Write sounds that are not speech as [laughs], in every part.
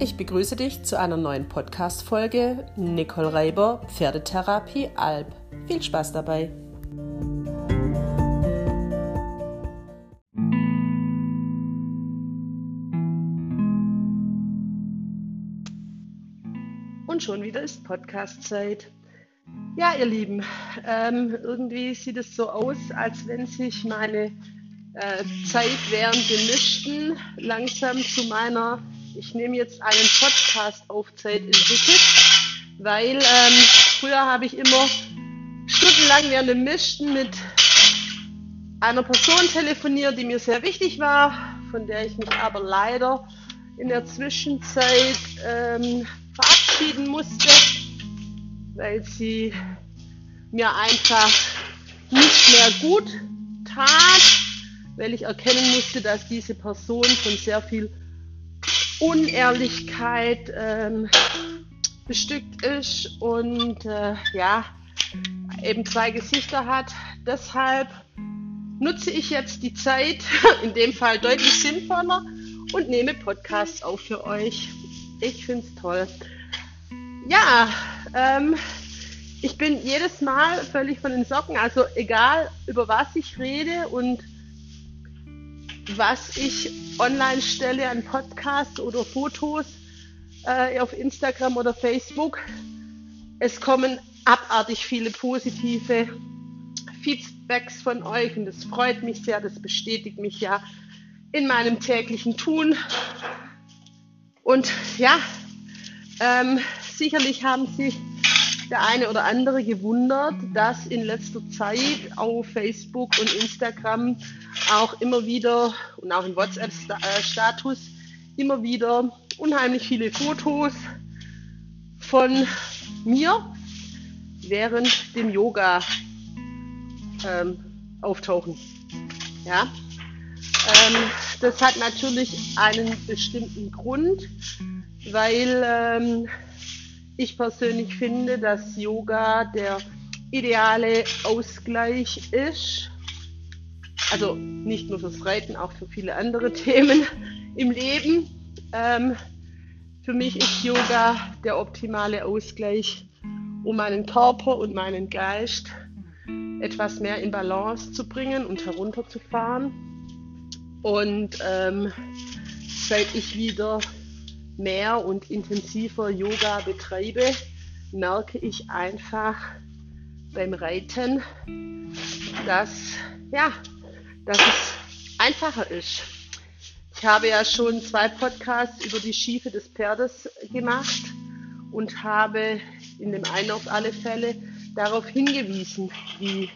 Ich begrüße dich zu einer neuen Podcast-Folge Nicole Reiber, Pferdetherapie Alb. Viel Spaß dabei! Und schon wieder ist Podcast-Zeit. Ja, ihr Lieben, ähm, irgendwie sieht es so aus, als wenn sich meine äh, Zeit während dem Mischten langsam zu meiner, ich nehme jetzt einen Podcast auf Zeit entwickelt, weil ähm, früher habe ich immer stundenlang während dem Mischten mit einer Person telefoniert, die mir sehr wichtig war, von der ich mich aber leider in der Zwischenzeit ähm, verabschieden musste, weil sie mir einfach nicht mehr gut tat weil ich erkennen musste, dass diese Person von sehr viel Unehrlichkeit ähm, bestückt ist und äh, ja, eben zwei Gesichter hat. Deshalb nutze ich jetzt die Zeit, [laughs] in dem Fall deutlich sinnvoller, und nehme Podcasts auf für euch. Ich finde es toll. Ja, ähm, ich bin jedes Mal völlig von den Socken, also egal über was ich rede und was ich online stelle an Podcasts oder Fotos äh, auf Instagram oder Facebook. Es kommen abartig viele positive Feedbacks von euch und das freut mich sehr, das bestätigt mich ja in meinem täglichen Tun. Und ja, ähm, sicherlich haben sich der eine oder andere gewundert, dass in letzter Zeit auf Facebook und Instagram auch immer wieder und auch in WhatsApp-Status immer wieder unheimlich viele Fotos von mir während dem Yoga ähm, auftauchen. Ja, ähm, das hat natürlich einen bestimmten Grund, weil ähm, ich persönlich finde, dass Yoga der ideale Ausgleich ist. Also nicht nur fürs Reiten, auch für viele andere [laughs] Themen im Leben. Ähm, für mich ist Yoga der optimale Ausgleich, um meinen Körper und meinen Geist etwas mehr in Balance zu bringen und herunterzufahren. Und ähm, seit ich wieder mehr und intensiver Yoga betreibe, merke ich einfach beim Reiten, dass, ja, dass es einfacher ist. Ich habe ja schon zwei Podcasts über die Schiefe des Pferdes gemacht und habe in dem einen auf alle Fälle darauf hingewiesen, wie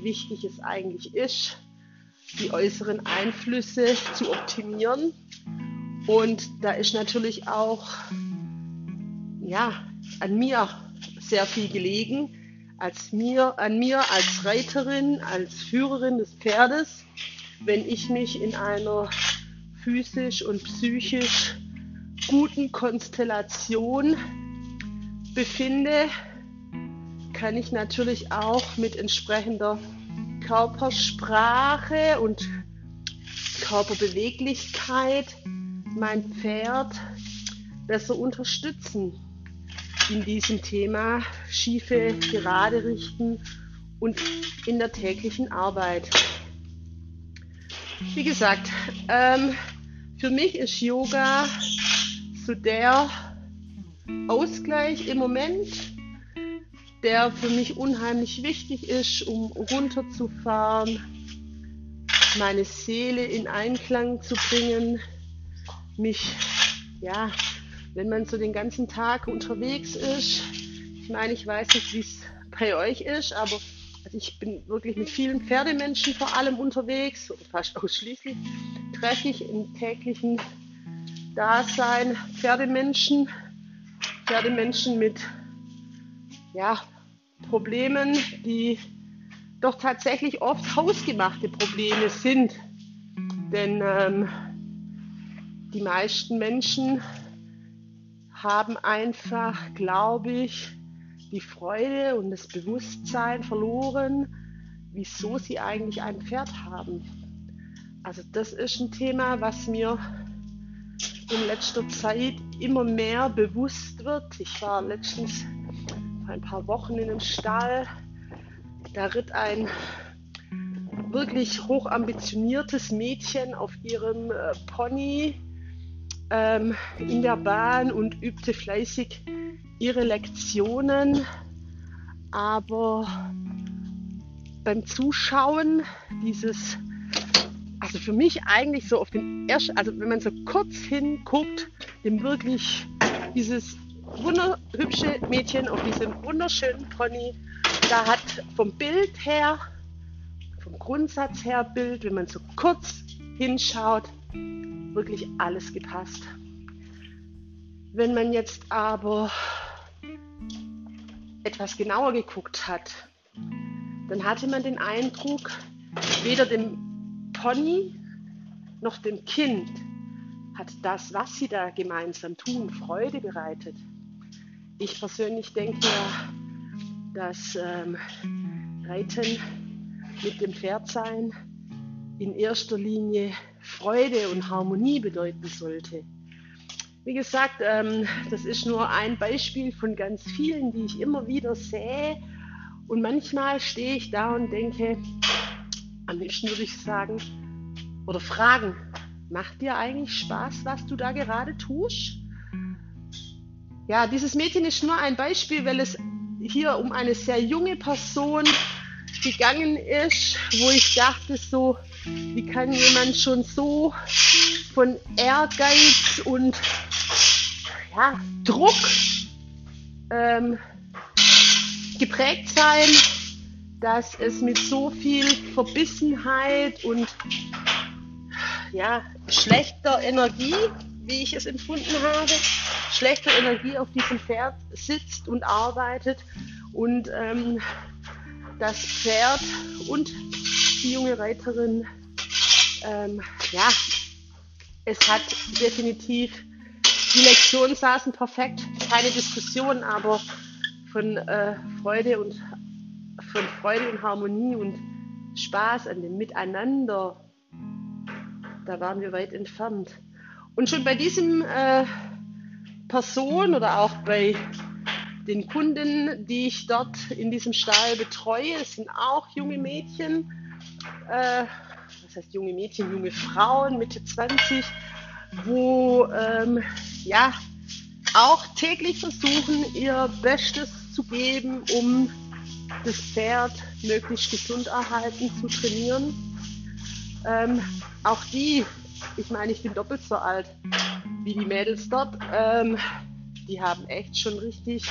wichtig es eigentlich ist, die äußeren Einflüsse zu optimieren und da ist natürlich auch ja, an mir sehr viel gelegen, als mir, an mir als Reiterin, als Führerin des Pferdes, wenn ich mich in einer physisch und psychisch guten Konstellation befinde, kann ich natürlich auch mit entsprechender Körpersprache und Körperbeweglichkeit mein Pferd besser unterstützen in diesem Thema schiefe Gerade richten und in der täglichen Arbeit. Wie gesagt, ähm, für mich ist Yoga so der Ausgleich im Moment, der für mich unheimlich wichtig ist, um runterzufahren, meine Seele in Einklang zu bringen, mich, ja, wenn man so den ganzen Tag unterwegs ist, ich meine, ich weiß nicht, wie es bei euch ist, aber also ich bin wirklich mit vielen Pferdemenschen vor allem unterwegs, fast [laughs] ausschließlich treffe ich im täglichen Dasein Pferdemenschen, Pferdemenschen mit ja, Problemen, die doch tatsächlich oft hausgemachte Probleme sind. Denn ähm, die meisten Menschen haben einfach, glaube ich, die Freude und das Bewusstsein verloren, wieso sie eigentlich ein Pferd haben. Also das ist ein Thema, was mir in letzter Zeit immer mehr bewusst wird. Ich war letztens vor ein paar Wochen in einem Stall, da ritt ein wirklich hochambitioniertes Mädchen auf ihrem äh, Pony ähm, in der Bahn und übte fleißig ihre Lektionen. Aber beim Zuschauen dieses, also für mich eigentlich so auf den ersten, also wenn man so kurz hinguckt, dem wirklich dieses wunderhübsche Mädchen auf diesem wunderschönen Pony, da hat vom Bild her, vom Grundsatz her Bild, wenn man so kurz hinschaut, wirklich alles gepasst. Wenn man jetzt aber etwas genauer geguckt hat, dann hatte man den Eindruck, weder dem Pony noch dem Kind hat das, was sie da gemeinsam tun, Freude bereitet. Ich persönlich denke ja, dass ähm, Reiten mit dem Pferdsein in erster Linie Freude und Harmonie bedeuten sollte. Wie gesagt, ähm, das ist nur ein Beispiel von ganz vielen, die ich immer wieder sehe. Und manchmal stehe ich da und denke, am liebsten würde ich sagen oder fragen, macht dir eigentlich Spaß, was du da gerade tust? Ja, dieses Mädchen ist nur ein Beispiel, weil es hier um eine sehr junge Person gegangen ist, wo ich dachte so, wie kann jemand schon so von Ehrgeiz und ja, Druck ähm, geprägt sein, dass es mit so viel Verbissenheit und ja, schlechter Energie, wie ich es empfunden habe, schlechter Energie auf diesem Pferd sitzt und arbeitet und ähm, das Pferd und die junge Reiterin, ähm, ja, es hat definitiv, die Lektionen saßen perfekt, keine Diskussion, aber von äh, Freude und von Freude und Harmonie und Spaß an dem Miteinander, da waren wir weit entfernt. Und schon bei diesem äh, Person oder auch bei den Kunden, die ich dort in diesem Stall betreue, es sind auch junge Mädchen, äh, das heißt junge Mädchen, junge Frauen, Mitte 20, wo ähm, ja auch täglich versuchen, ihr Bestes zu geben, um das Pferd möglichst gesund erhalten zu trainieren. Ähm, auch die, ich meine, ich bin doppelt so alt wie die Mädels dort, ähm, die haben echt schon richtig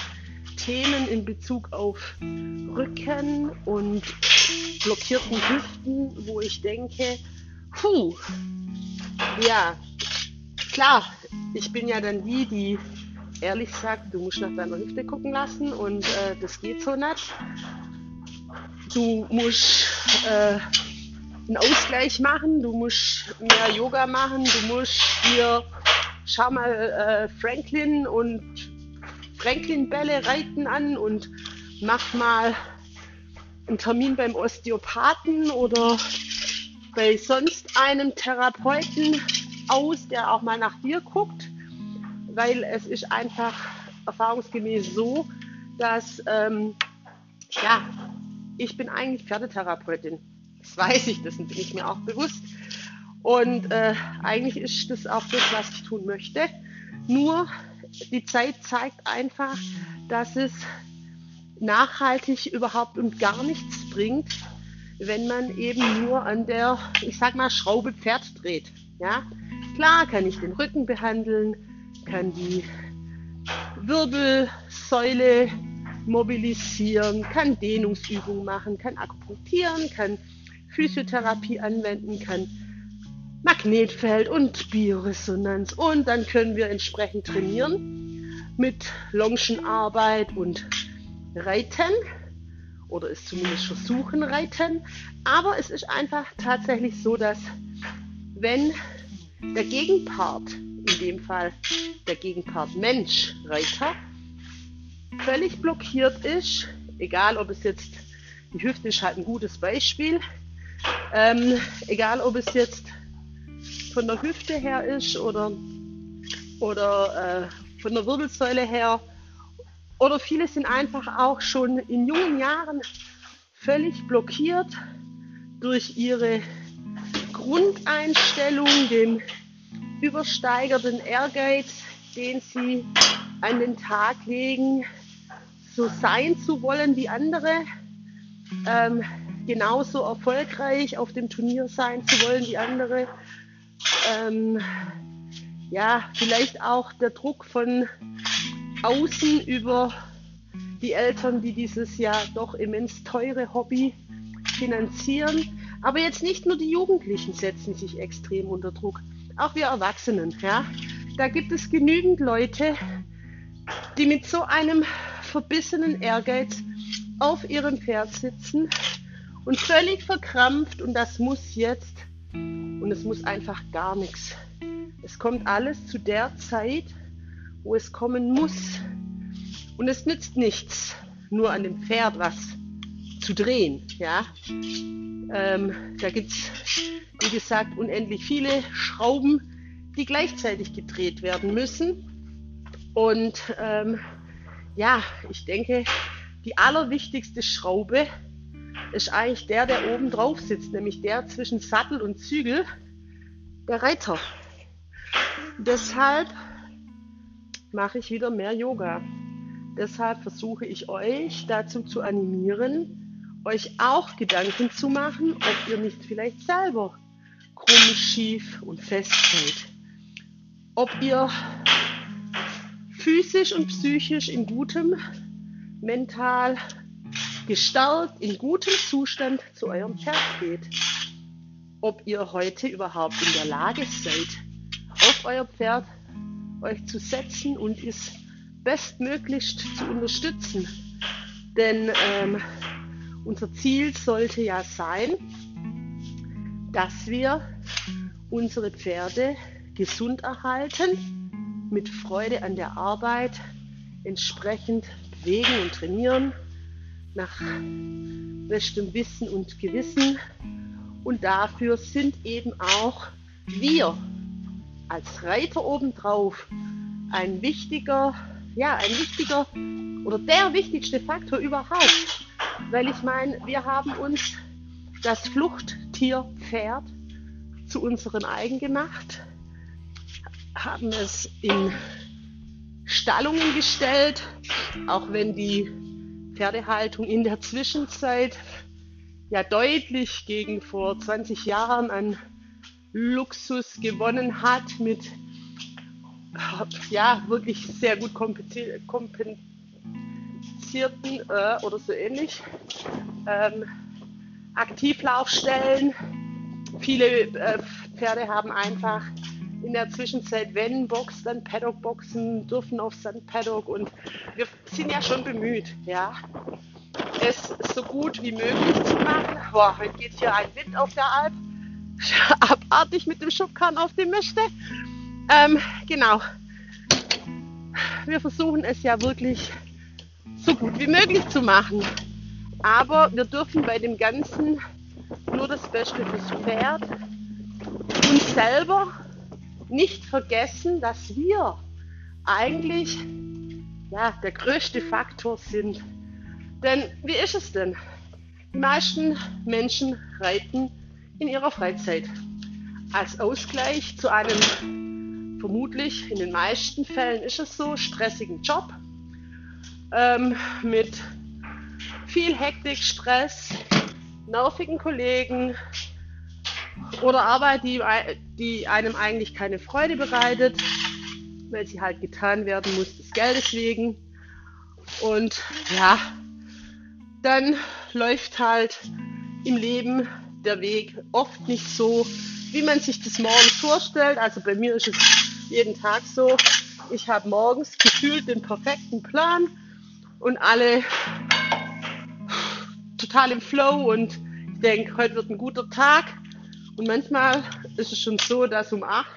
Themen in Bezug auf Rücken und blockierten Hüften, wo ich denke, puh, ja, klar, ich bin ja dann die, die ehrlich sagt, du musst nach deiner Hüfte gucken lassen und äh, das geht so nicht. Du musst äh, einen Ausgleich machen, du musst mehr Yoga machen, du musst hier, schau mal, äh, Franklin und Franklin-Bälle reiten an und mach mal einen Termin beim Osteopathen oder bei sonst einem Therapeuten aus, der auch mal nach dir guckt, weil es ist einfach erfahrungsgemäß so, dass ähm, ja, ich bin eigentlich Pferdetherapeutin. Das weiß ich, das bin ich mir auch bewusst. Und äh, eigentlich ist das auch das, was ich tun möchte. Nur die Zeit zeigt einfach, dass es nachhaltig überhaupt und gar nichts bringt, wenn man eben nur an der, ich sag mal, Schraube Pferd dreht. Ja, klar kann ich den Rücken behandeln, kann die Wirbelsäule mobilisieren, kann Dehnungsübungen machen, kann akupunktieren, kann Physiotherapie anwenden, kann Magnetfeld und Bioresonanz. Und dann können wir entsprechend trainieren mit Longenarbeit und Reiten oder es zumindest versuchen reiten. Aber es ist einfach tatsächlich so, dass wenn der Gegenpart, in dem Fall der Gegenpart Mensch, Reiter, völlig blockiert ist, egal ob es jetzt, die Hüfte ist halt ein gutes Beispiel, ähm, egal ob es jetzt von der Hüfte her ist oder, oder äh, von der Wirbelsäule her. Oder viele sind einfach auch schon in jungen Jahren völlig blockiert durch ihre Grundeinstellung, den übersteigerten Ehrgeiz, den sie an den Tag legen, so sein zu wollen wie andere, ähm, genauso erfolgreich auf dem Turnier sein zu wollen wie andere. Ähm, ja, vielleicht auch der Druck von außen über die Eltern, die dieses ja doch immens teure Hobby finanzieren. Aber jetzt nicht nur die Jugendlichen setzen sich extrem unter Druck, auch wir Erwachsenen. Ja? Da gibt es genügend Leute, die mit so einem verbissenen Ehrgeiz auf ihrem Pferd sitzen und völlig verkrampft und das muss jetzt und es muss einfach gar nichts. Es kommt alles zu der Zeit, wo es kommen muss. Und es nützt nichts, nur an dem Pferd was zu drehen. Ja? Ähm, da gibt es, wie gesagt, unendlich viele Schrauben, die gleichzeitig gedreht werden müssen. Und ähm, ja, ich denke, die allerwichtigste Schraube ist eigentlich der, der oben drauf sitzt, nämlich der zwischen Sattel und Zügel, der Reiter. Deshalb mache ich wieder mehr Yoga. Deshalb versuche ich euch dazu zu animieren, euch auch Gedanken zu machen, ob ihr nicht vielleicht selber krumm, schief und fest seid. Ob ihr physisch und psychisch in gutem, mental gestärkt, in gutem Zustand zu eurem Pferd geht. Ob ihr heute überhaupt in der Lage seid, auf euer Pferd euch zu setzen und es bestmöglichst zu unterstützen. Denn ähm, unser Ziel sollte ja sein, dass wir unsere Pferde gesund erhalten, mit Freude an der Arbeit entsprechend bewegen und trainieren, nach bestem Wissen und Gewissen. Und dafür sind eben auch wir als Reiter obendrauf ein wichtiger, ja, ein wichtiger oder der wichtigste Faktor überhaupt. Weil ich meine, wir haben uns das Fluchttier Pferd zu unserem eigen gemacht, haben es in Stallungen gestellt, auch wenn die Pferdehaltung in der Zwischenzeit ja deutlich gegen vor 20 Jahren an Luxus gewonnen hat mit ja wirklich sehr gut kompenzierten äh, oder so ähnlich ähm, Aktivlaufstellen. Viele äh, Pferde haben einfach in der Zwischenzeit, wenn Box, dann Paddock boxen, dürfen auf Sand Paddock und wir sind ja schon bemüht, ja, es so gut wie möglich zu machen. Boah, heute geht hier ein Wind auf der Alp [laughs] abartig mit dem Schubkarren auf dem Mischte. Ähm, genau. Wir versuchen es ja wirklich so gut wie möglich zu machen. Aber wir dürfen bei dem Ganzen nur das Beste fürs Pferd uns selber nicht vergessen, dass wir eigentlich ja, der größte Faktor sind. Denn wie ist es denn? Die meisten Menschen reiten in ihrer Freizeit. Als Ausgleich zu einem vermutlich in den meisten Fällen ist es so stressigen Job ähm, mit viel Hektik, Stress, nervigen Kollegen oder Arbeit, die, die einem eigentlich keine Freude bereitet, weil sie halt getan werden muss des Geldes wegen. Und ja, dann läuft halt im Leben der Weg oft nicht so, wie man sich das morgens vorstellt. Also bei mir ist es jeden Tag so. Ich habe morgens gefühlt den perfekten Plan und alle total im Flow und ich denke, heute wird ein guter Tag. Und manchmal ist es schon so, dass um 8,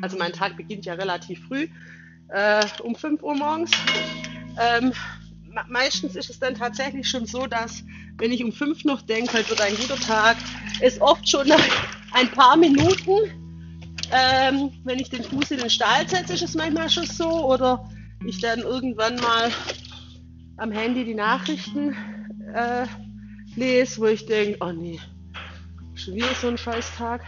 also mein Tag beginnt ja relativ früh, äh, um 5 Uhr morgens, ähm, meistens ist es dann tatsächlich schon so, dass wenn ich um fünf noch denke, heute wird ein guter Tag, es oft schon nach [laughs] ein paar Minuten ähm, wenn ich den Fuß in den Stall setze, ist es manchmal schon so. Oder ich dann irgendwann mal am Handy die Nachrichten äh, lese, wo ich denke, oh nee, schon wieder so ein Scheißtag.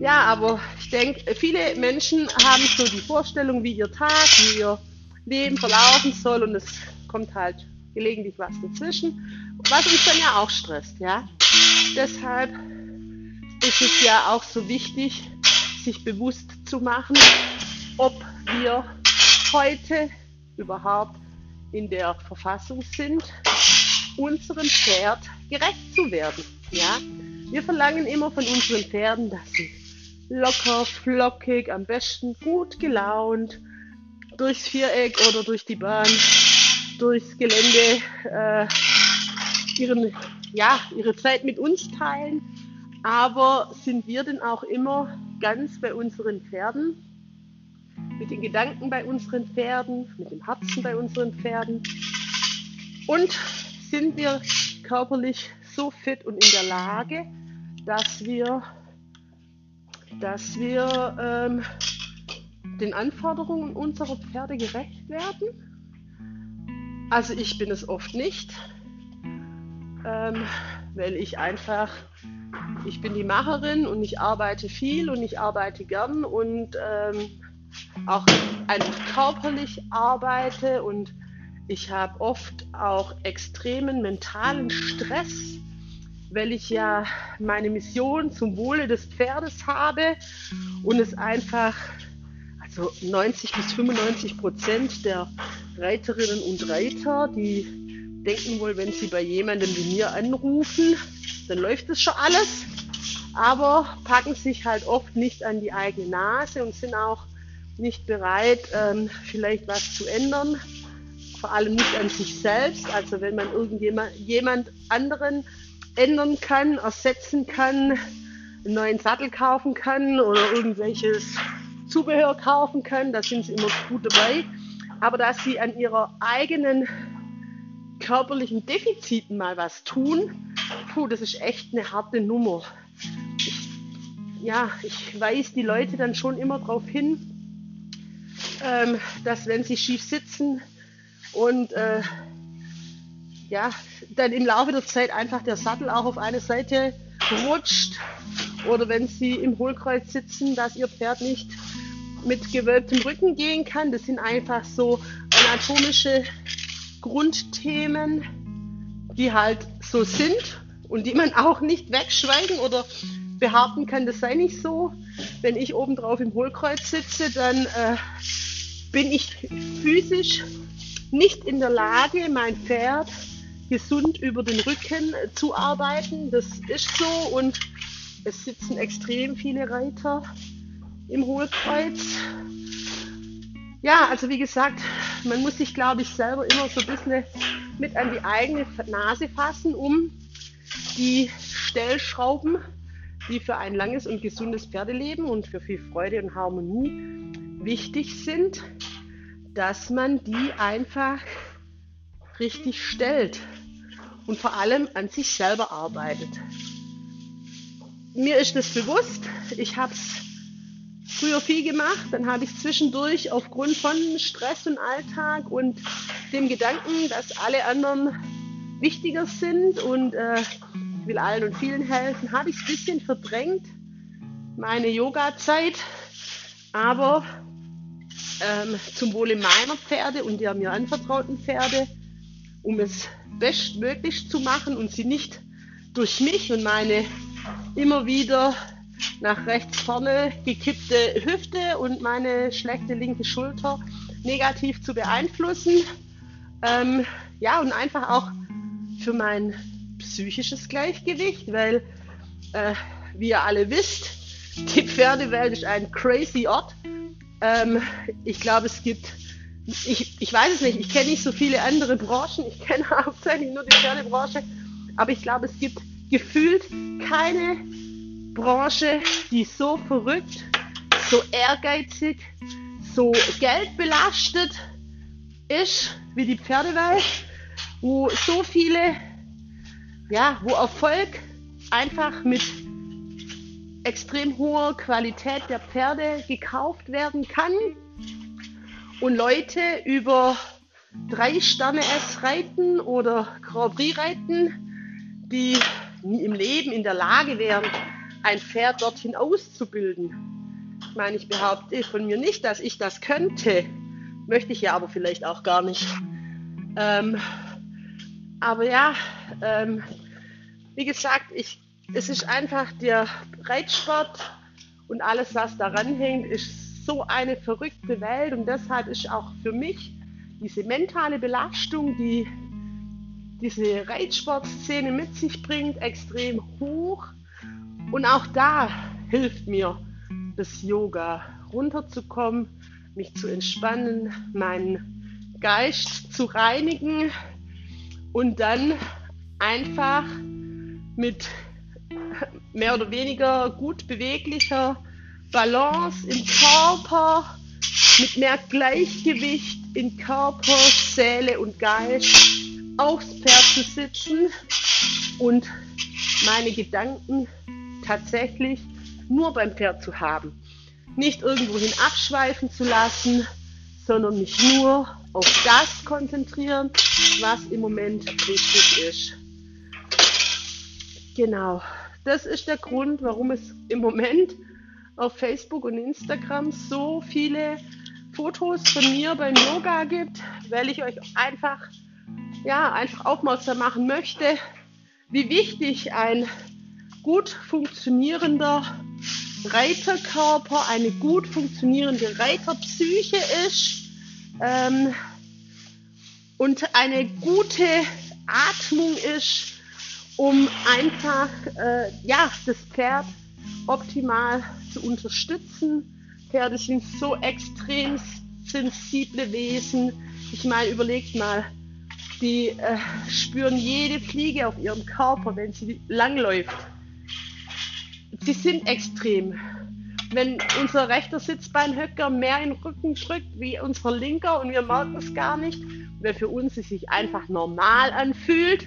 Ja, aber ich denke, viele Menschen haben so die Vorstellung, wie ihr Tag, wie ihr Leben verlaufen soll und es kommt halt gelegentlich was dazwischen, was uns dann ja auch stresst, ja. Deshalb ist es ja auch so wichtig, sich bewusst zu machen, ob wir heute überhaupt in der Verfassung sind, unserem Pferd gerecht zu werden. Ja? Wir verlangen immer von unseren Pferden, dass sie locker, flockig, am besten gut gelaunt durchs Viereck oder durch die Bahn, durchs Gelände äh, ihren, ja, ihre Zeit mit uns teilen. Aber sind wir denn auch immer ganz bei unseren Pferden? Mit den Gedanken bei unseren Pferden, mit dem Herzen bei unseren Pferden? Und sind wir körperlich so fit und in der Lage, dass wir, dass wir ähm, den Anforderungen unserer Pferde gerecht werden? Also ich bin es oft nicht, ähm, weil ich einfach, ich bin die Macherin und ich arbeite viel und ich arbeite gern und ähm, auch einfach körperlich arbeite und ich habe oft auch extremen mentalen Stress, weil ich ja meine Mission zum Wohle des Pferdes habe und es einfach, also 90 bis 95 Prozent der Reiterinnen und Reiter, die denken wohl, wenn sie bei jemandem wie mir anrufen, dann läuft es schon alles, aber packen sich halt oft nicht an die eigene Nase und sind auch nicht bereit, ähm, vielleicht was zu ändern, vor allem nicht an sich selbst. Also wenn man irgendjemand jemand anderen ändern kann, ersetzen kann, einen neuen Sattel kaufen kann oder irgendwelches Zubehör kaufen kann, da sind sie immer gut dabei. Aber dass sie an ihrer eigenen körperlichen Defiziten mal was tun, puh, das ist echt eine harte Nummer. Ich, ja, ich weise die Leute dann schon immer darauf hin, ähm, dass wenn sie schief sitzen und äh, ja, dann im Laufe der Zeit einfach der Sattel auch auf eine Seite rutscht oder wenn sie im Hohlkreuz sitzen, dass ihr Pferd nicht mit gewölbtem Rücken gehen kann. Das sind einfach so anatomische Grundthemen, die halt so sind und die man auch nicht wegschweigen oder behaupten kann, das sei nicht so. Wenn ich obendrauf im Hohlkreuz sitze, dann äh, bin ich physisch nicht in der Lage, mein Pferd gesund über den Rücken zu arbeiten. Das ist so und es sitzen extrem viele Reiter im Hohlkreuz. Ja, also wie gesagt, man muss sich, glaube ich, selber immer so ein bisschen mit an die eigene Nase fassen, um die Stellschrauben, die für ein langes und gesundes Pferdeleben und für viel Freude und Harmonie wichtig sind, dass man die einfach richtig stellt und vor allem an sich selber arbeitet. Mir ist das bewusst. Ich habe es früher viel gemacht. Dann habe ich zwischendurch aufgrund von Stress und Alltag und dem Gedanken, dass alle anderen wichtiger sind und äh, ich will allen und vielen helfen, habe ich es ein bisschen verdrängt, meine Yoga-Zeit. Aber ähm, zum Wohle meiner Pferde und der mir anvertrauten Pferde, um es bestmöglich zu machen und sie nicht durch mich und meine immer wieder nach rechts vorne gekippte Hüfte und meine schlechte linke Schulter negativ zu beeinflussen. Ähm, ja, und einfach auch für mein psychisches Gleichgewicht, weil, äh, wie ihr alle wisst, die Pferdewelt ist ein crazy Ort ähm, ich glaube, es gibt, ich, ich weiß es nicht, ich kenne nicht so viele andere Branchen, ich kenne [laughs] hauptsächlich nur die Pferdebranche, aber ich glaube, es gibt gefühlt keine Branche, die so verrückt, so ehrgeizig, so geldbelastet ist wie die Pferdewelt, wo so viele, ja, wo Erfolg einfach mit extrem hoher Qualität der Pferde gekauft werden kann und Leute über drei Sterne S reiten oder Grand Prix reiten, die nie im Leben in der Lage wären, ein Pferd dorthin auszubilden. Ich meine, ich behaupte von mir nicht, dass ich das könnte. Möchte ich ja aber vielleicht auch gar nicht. Ähm, aber ja, ähm, wie gesagt, ich, es ist einfach der Reitsport und alles, was daran hängt, ist so eine verrückte Welt und deshalb ist auch für mich diese mentale Belastung, die diese Reitsportszene mit sich bringt, extrem hoch. Und auch da hilft mir das Yoga, runterzukommen, mich zu entspannen, meinen Geist zu reinigen und dann einfach mit mehr oder weniger gut beweglicher Balance im Körper, mit mehr Gleichgewicht in Körper, Seele und Geist aufs Pferd zu sitzen und meine Gedanken tatsächlich nur beim Pferd zu haben. Nicht irgendwohin abschweifen zu lassen, sondern mich nur auf das konzentrieren, was im Moment wichtig ist. Genau, das ist der Grund, warum es im Moment auf Facebook und Instagram so viele Fotos von mir beim Yoga gibt, weil ich euch einfach, ja, einfach aufmerksam machen möchte, wie wichtig ein gut funktionierender Reiterkörper, eine gut funktionierende Reiterpsyche ist ähm, und eine gute Atmung ist, um einfach äh, ja, das Pferd optimal zu unterstützen Pferde sind so extrem sensible Wesen. Ich meine, überlegt mal, die äh, spüren jede Fliege auf ihrem Körper, wenn sie langläuft. Sie sind extrem. Wenn unser rechter Sitzbeinhöcker mehr in den Rücken drückt wie unser linker und wir merken es gar nicht, weil für uns es sich einfach normal anfühlt,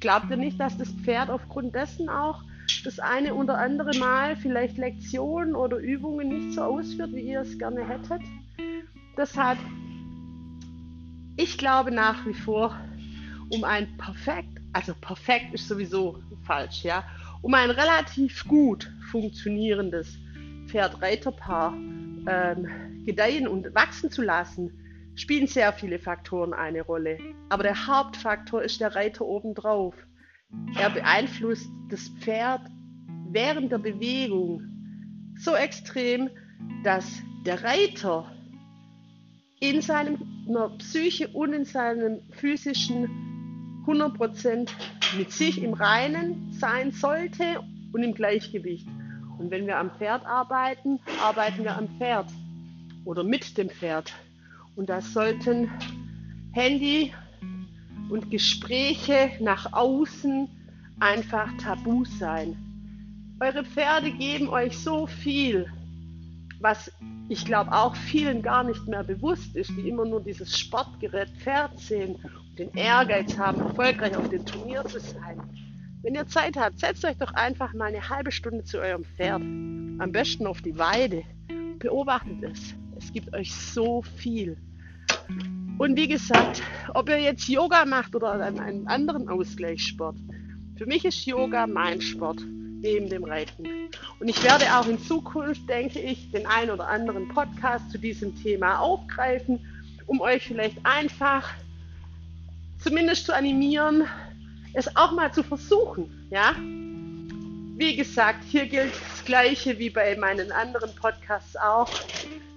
glaubt ihr nicht, dass das Pferd aufgrund dessen auch das eine oder andere Mal vielleicht Lektionen oder Übungen nicht so ausführt, wie ihr es gerne hättet. Deshalb, ich glaube nach wie vor, um ein perfekt, also perfekt ist sowieso falsch, ja, um ein relativ gut funktionierendes Pferd-Reiter-Paar ähm, gedeihen und wachsen zu lassen, spielen sehr viele Faktoren eine Rolle. Aber der Hauptfaktor ist der Reiter obendrauf. Er beeinflusst das Pferd während der Bewegung so extrem, dass der Reiter in seiner Psyche und in seinem physischen 100% mit sich im Reinen sein sollte und im Gleichgewicht. Und wenn wir am Pferd arbeiten, arbeiten wir am Pferd oder mit dem Pferd. Und das sollten Handy und Gespräche nach außen einfach tabu sein. Eure Pferde geben euch so viel, was ich glaube auch vielen gar nicht mehr bewusst ist, die immer nur dieses Sportgerät Pferd sehen und den Ehrgeiz haben, erfolgreich auf dem Turnier zu sein. Wenn ihr Zeit habt, setzt euch doch einfach mal eine halbe Stunde zu eurem Pferd. Am besten auf die Weide. Beobachtet es. Es gibt euch so viel. Und wie gesagt, ob ihr jetzt Yoga macht oder einen anderen Ausgleichssport, für mich ist Yoga mein Sport neben dem Reiten. Und ich werde auch in Zukunft, denke ich, den einen oder anderen Podcast zu diesem Thema aufgreifen, um euch vielleicht einfach zumindest zu animieren, es auch mal zu versuchen. Ja? Wie gesagt, hier gilt Gleiche wie bei meinen anderen Podcasts auch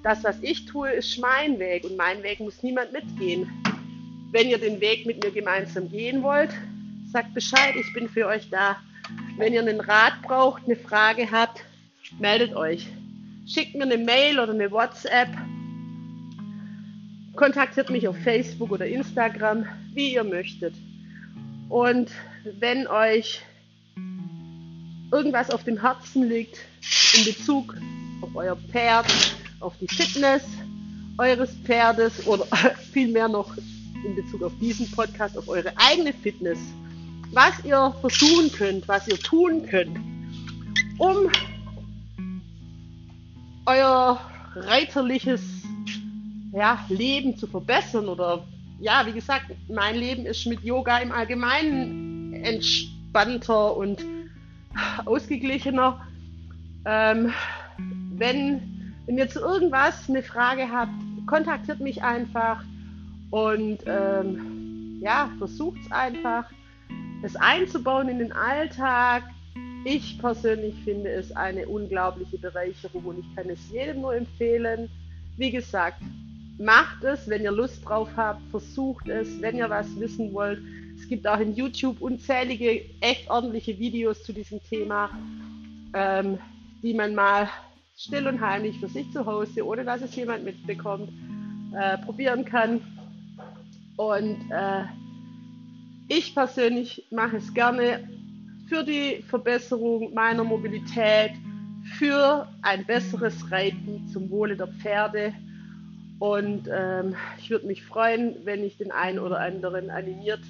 das, was ich tue, ist mein Weg und mein Weg muss niemand mitgehen. Wenn ihr den Weg mit mir gemeinsam gehen wollt, sagt Bescheid, ich bin für euch da. Wenn ihr einen Rat braucht, eine Frage habt, meldet euch. Schickt mir eine Mail oder eine WhatsApp. Kontaktiert mich auf Facebook oder Instagram, wie ihr möchtet. Und wenn euch irgendwas auf dem Herzen liegt in Bezug auf euer Pferd, auf die Fitness eures Pferdes oder [laughs] vielmehr noch in Bezug auf diesen Podcast, auf eure eigene Fitness, was ihr versuchen könnt, was ihr tun könnt, um euer reiterliches ja, Leben zu verbessern oder ja, wie gesagt, mein Leben ist mit Yoga im Allgemeinen entspannter und ausgeglichener. Ähm, wenn, wenn ihr zu irgendwas eine Frage habt, kontaktiert mich einfach und ähm, ja, versucht es einfach, es einzubauen in den Alltag. Ich persönlich finde es eine unglaubliche Bereicherung und ich kann es jedem nur empfehlen. Wie gesagt, macht es, wenn ihr Lust drauf habt, versucht es, wenn ihr was wissen wollt. Es gibt auch in YouTube unzählige, echt ordentliche Videos zu diesem Thema, ähm, die man mal still und heimlich für sich zu Hause, ohne dass es jemand mitbekommt, äh, probieren kann. Und äh, ich persönlich mache es gerne für die Verbesserung meiner Mobilität, für ein besseres Reiten zum Wohle der Pferde und ähm, ich würde mich freuen, wenn ich den einen oder anderen animiert,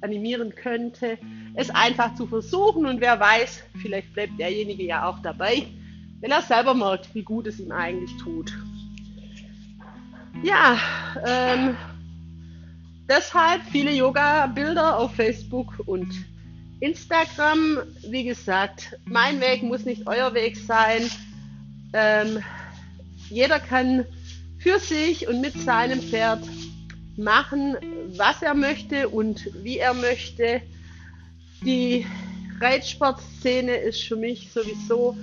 animieren könnte, es einfach zu versuchen. Und wer weiß, vielleicht bleibt derjenige ja auch dabei, wenn er selber merkt, wie gut es ihm eigentlich tut. Ja, ähm, deshalb viele Yoga-Bilder auf Facebook und Instagram. Wie gesagt, mein Weg muss nicht euer Weg sein. Ähm, jeder kann für sich und mit seinem Pferd machen, was er möchte und wie er möchte. Die Reitsportszene ist für mich sowieso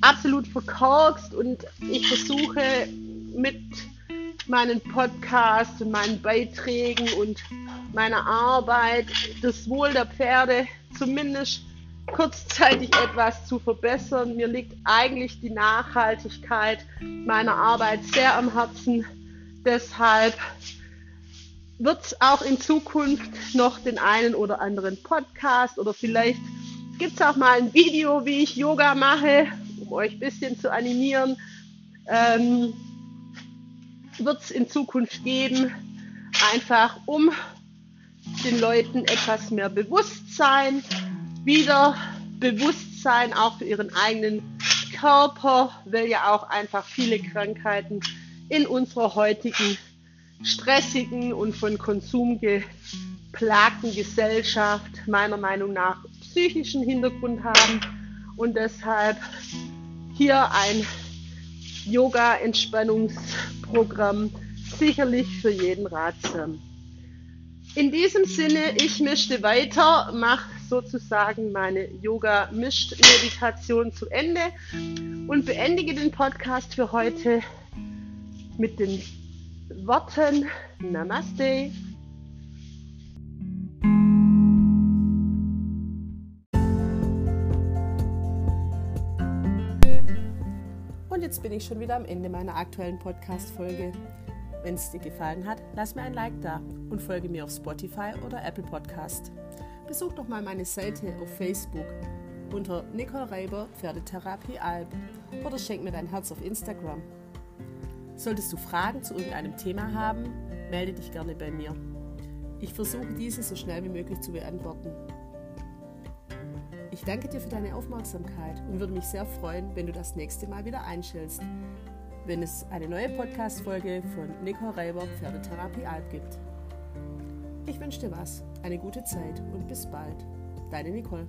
absolut verkorkst und ich versuche mit meinen Podcasts und meinen Beiträgen und meiner Arbeit das Wohl der Pferde zumindest kurzzeitig etwas zu verbessern. Mir liegt eigentlich die Nachhaltigkeit meiner Arbeit sehr am Herzen. Deshalb wird es auch in Zukunft noch den einen oder anderen Podcast oder vielleicht gibt es auch mal ein Video, wie ich Yoga mache, um euch ein bisschen zu animieren. Ähm, wird es in Zukunft geben, einfach um den Leuten etwas mehr Bewusstsein wieder Bewusstsein auch für ihren eigenen Körper, weil ja auch einfach viele Krankheiten in unserer heutigen stressigen und von Konsum geplagten Gesellschaft meiner Meinung nach psychischen Hintergrund haben und deshalb hier ein Yoga-Entspannungsprogramm sicherlich für jeden ratsam. In diesem Sinne, ich mischte weiter, mache sozusagen meine Yoga-Mischt-Meditation zu Ende und beendige den Podcast für heute mit den Worten Namaste. Und jetzt bin ich schon wieder am Ende meiner aktuellen Podcast-Folge. Wenn es dir gefallen hat, lass mir ein Like da und folge mir auf Spotify oder Apple Podcast. Besuch doch mal meine Seite auf Facebook unter Nicole Reiber Pferdetherapie Alb oder schenk mir dein Herz auf Instagram. Solltest du Fragen zu irgendeinem Thema haben, melde dich gerne bei mir. Ich versuche diese so schnell wie möglich zu beantworten. Ich danke dir für deine Aufmerksamkeit und würde mich sehr freuen, wenn du das nächste Mal wieder einschältst, wenn es eine neue Podcast-Folge von Nicole Reiber Pferdetherapie Alb gibt. Ich wünsche dir was, eine gute Zeit und bis bald. Deine Nicole.